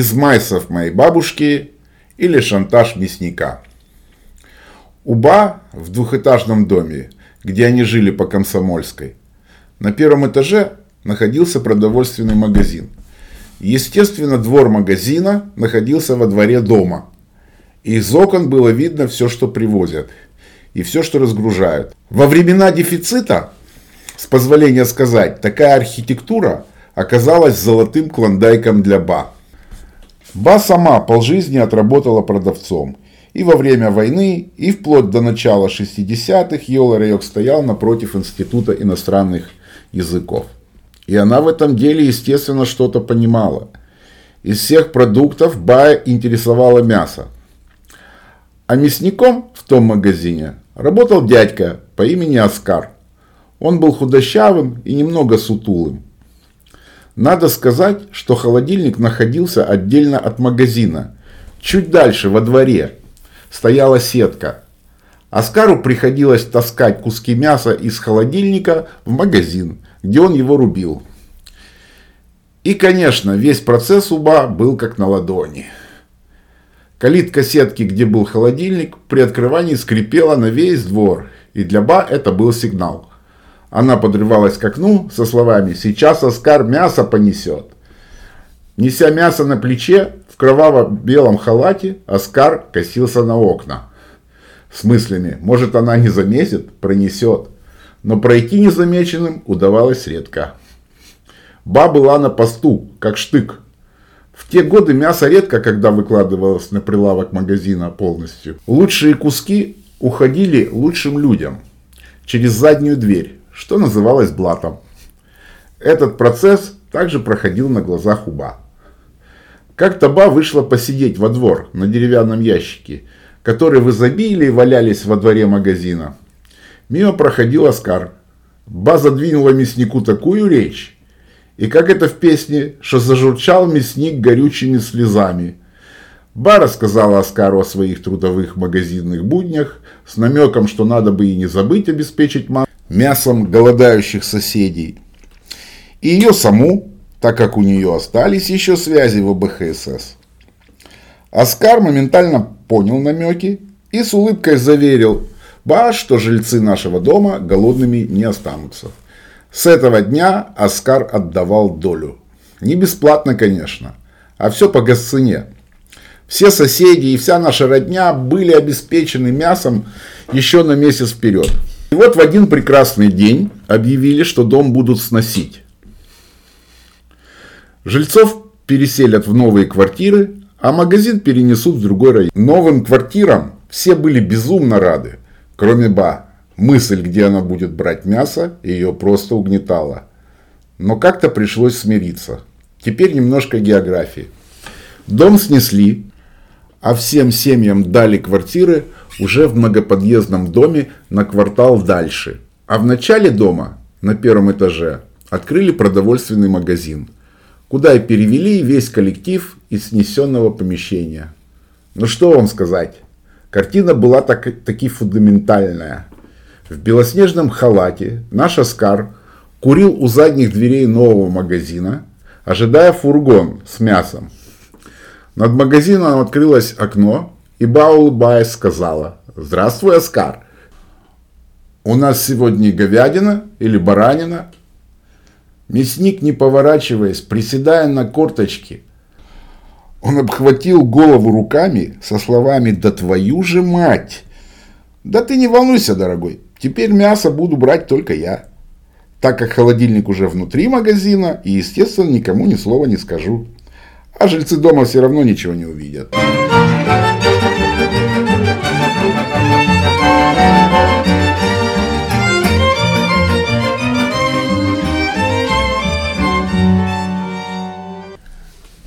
Из майсов моей бабушки или шантаж мясника. Уба в двухэтажном доме, где они жили по Комсомольской. На первом этаже находился продовольственный магазин. Естественно, двор магазина находился во дворе дома. И из окон было видно все, что привозят. И все, что разгружают. Во времена дефицита, с позволения сказать, такая архитектура оказалась золотым клондайком для Ба. Ба сама полжизни отработала продавцом. И во время войны, и вплоть до начала 60-х Йола Райок стоял напротив Института иностранных языков. И она в этом деле, естественно, что-то понимала. Из всех продуктов Ба интересовало мясо. А мясником в том магазине работал дядька по имени Оскар. Он был худощавым и немного сутулым. Надо сказать, что холодильник находился отдельно от магазина. Чуть дальше, во дворе, стояла сетка. Оскару приходилось таскать куски мяса из холодильника в магазин, где он его рубил. И, конечно, весь процесс уба был как на ладони. Калитка сетки, где был холодильник, при открывании скрипела на весь двор, и для Ба это был сигнал. Она подрывалась к окну со словами «Сейчас Оскар мясо понесет». Неся мясо на плече, в кроваво-белом халате, Оскар косился на окна. С мыслями «Может, она не заметит, пронесет». Но пройти незамеченным удавалось редко. Ба была на посту, как штык. В те годы мясо редко когда выкладывалось на прилавок магазина полностью. Лучшие куски уходили лучшим людям через заднюю дверь что называлось блатом. Этот процесс также проходил на глазах. Как-то Ба вышла посидеть во двор на деревянном ящике, которые в изобилии валялись во дворе магазина. Мимо проходил Оскар. Ба задвинула мяснику такую речь, и как это в песне, что зажурчал мясник горючими слезами. Ба рассказала Оскару о своих трудовых магазинных буднях с намеком, что надо бы и не забыть обеспечить маму мясом голодающих соседей. И ее саму, так как у нее остались еще связи в ОБХСС. Оскар моментально понял намеки и с улыбкой заверил Ба, что жильцы нашего дома голодными не останутся. С этого дня Оскар отдавал долю. Не бесплатно, конечно, а все по госцене. Все соседи и вся наша родня были обеспечены мясом еще на месяц вперед. И вот в один прекрасный день объявили, что дом будут сносить. Жильцов переселят в новые квартиры, а магазин перенесут в другой район. Новым квартирам все были безумно рады, кроме Ба. Мысль, где она будет брать мясо, ее просто угнетала. Но как-то пришлось смириться. Теперь немножко географии. Дом снесли, а всем семьям дали квартиры уже в многоподъездном доме на квартал дальше. А в начале дома, на первом этаже, открыли продовольственный магазин, куда и перевели весь коллектив из снесенного помещения. Ну что вам сказать, картина была так, таки фундаментальная. В белоснежном халате наш Оскар курил у задних дверей нового магазина, ожидая фургон с мясом. Над магазином открылось окно, и Ба, улыбаясь, сказала, «Здравствуй, Оскар. У нас сегодня говядина или баранина?» Мясник, не поворачиваясь, приседая на корточки, он обхватил голову руками со словами «Да твою же мать!» «Да ты не волнуйся, дорогой, теперь мясо буду брать только я» так как холодильник уже внутри магазина, и, естественно, никому ни слова не скажу. А жильцы дома все равно ничего не увидят.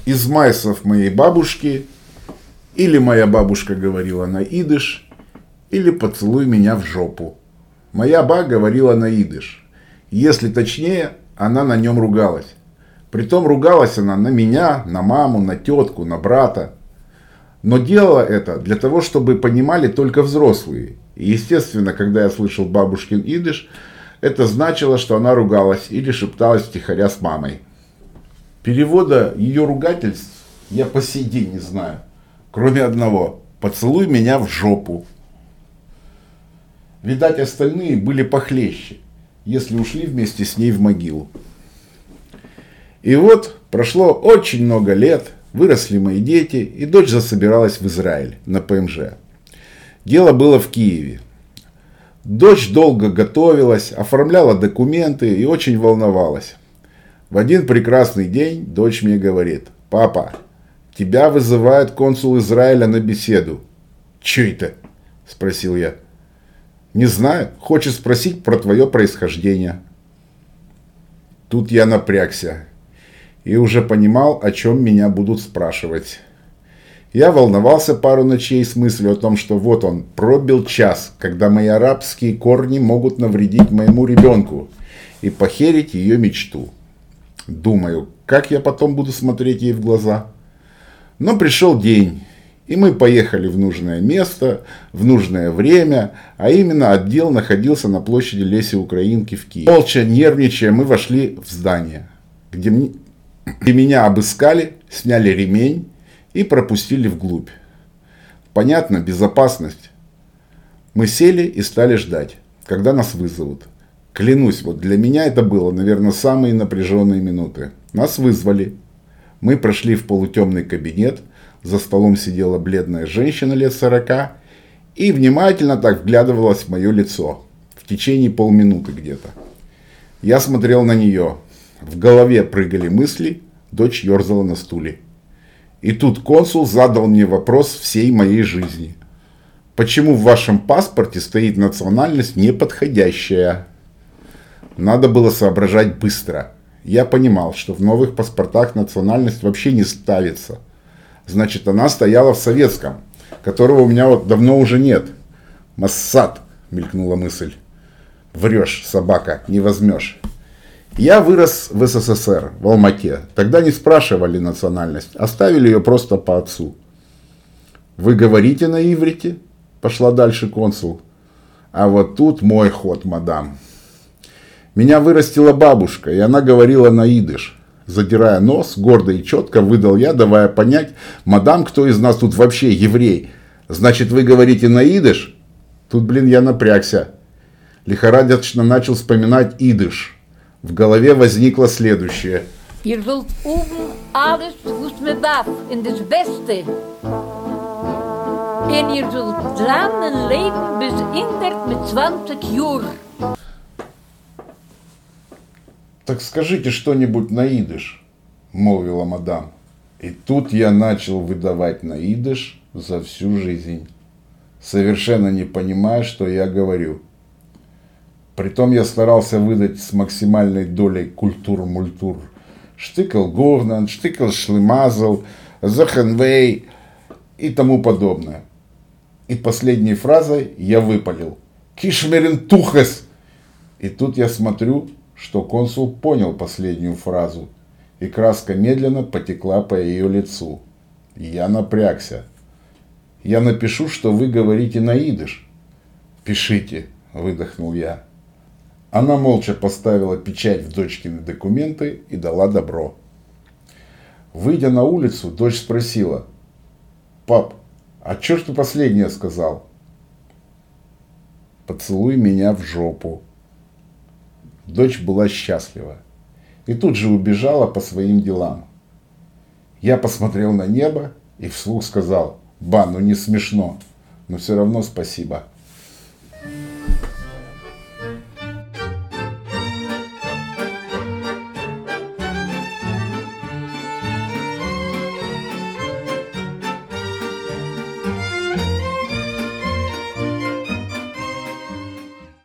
Из майсов моей бабушки, или моя бабушка говорила на идыш, или поцелуй меня в жопу. Моя ба говорила на идыш. Если точнее, она на нем ругалась. Притом ругалась она на меня, на маму, на тетку, на брата. Но делала это для того, чтобы понимали только взрослые. И естественно, когда я слышал бабушкин идыш, это значило, что она ругалась или шепталась втихаря с мамой. Перевода ее ругательств я по сей день не знаю. Кроме одного. Поцелуй меня в жопу. Видать, остальные были похлеще, если ушли вместе с ней в могилу. И вот прошло очень много лет, выросли мои дети, и дочь засобиралась в Израиль на ПМЖ. Дело было в Киеве. Дочь долго готовилась, оформляла документы и очень волновалась. В один прекрасный день дочь мне говорит, папа, тебя вызывает консул Израиля на беседу. Че это? Спросил я. Не знаю, хочет спросить про твое происхождение. Тут я напрягся и уже понимал, о чем меня будут спрашивать. Я волновался пару ночей с мыслью о том, что вот он, пробил час, когда мои арабские корни могут навредить моему ребенку и похерить ее мечту. Думаю, как я потом буду смотреть ей в глаза. Но пришел день, и мы поехали в нужное место, в нужное время, а именно отдел находился на площади Леси Украинки в Киеве. Молча, нервничая, мы вошли в здание, где, где меня обыскали, сняли ремень, и пропустили вглубь. Понятно, безопасность. Мы сели и стали ждать, когда нас вызовут. Клянусь, вот для меня это было, наверное, самые напряженные минуты. Нас вызвали. Мы прошли в полутемный кабинет. За столом сидела бледная женщина лет сорока и внимательно так вглядывалась в мое лицо. В течение полминуты где-то. Я смотрел на нее. В голове прыгали мысли, дочь ерзала на стуле. И тут консул задал мне вопрос всей моей жизни. Почему в вашем паспорте стоит национальность неподходящая? Надо было соображать быстро. Я понимал, что в новых паспортах национальность вообще не ставится. Значит, она стояла в советском, которого у меня вот давно уже нет. Массад, мелькнула мысль. Врешь, собака, не возьмешь. Я вырос в СССР, в Алмате. Тогда не спрашивали национальность, оставили ее просто по отцу. Вы говорите на иврите? Пошла дальше консул. А вот тут мой ход, мадам. Меня вырастила бабушка, и она говорила на идыш. Задирая нос, гордо и четко выдал я, давая понять, мадам, кто из нас тут вообще еврей? Значит, вы говорите на идыш? Тут, блин, я напрягся. Лихорадочно начал вспоминать идыш. В голове возникло следующее. Ihr wollt oben alles, was mir darf, in das Beste. Und ihr sollt lernen leben bis in mit 20 Jahren. «Так скажите что-нибудь на идыш», — молвила мадам. И тут я начал выдавать на идыш за всю жизнь, совершенно не понимая, что я говорю. Притом я старался выдать с максимальной долей культур-мультур. Штыкал Горнан, штыкал Шлемазл, Захенвей и тому подобное. И последней фразой я выпалил. Кишмерин тухес! И тут я смотрю, что консул понял последнюю фразу, и краска медленно потекла по ее лицу. Я напрягся. Я напишу, что вы говорите на идыш. Пишите, выдохнул я. Она молча поставила печать в дочкины документы и дала добро. Выйдя на улицу, дочь спросила, «Пап, а что ж ты последнее сказал?» «Поцелуй меня в жопу». Дочь была счастлива и тут же убежала по своим делам. Я посмотрел на небо и вслух сказал, «Ба, ну не смешно, но все равно спасибо».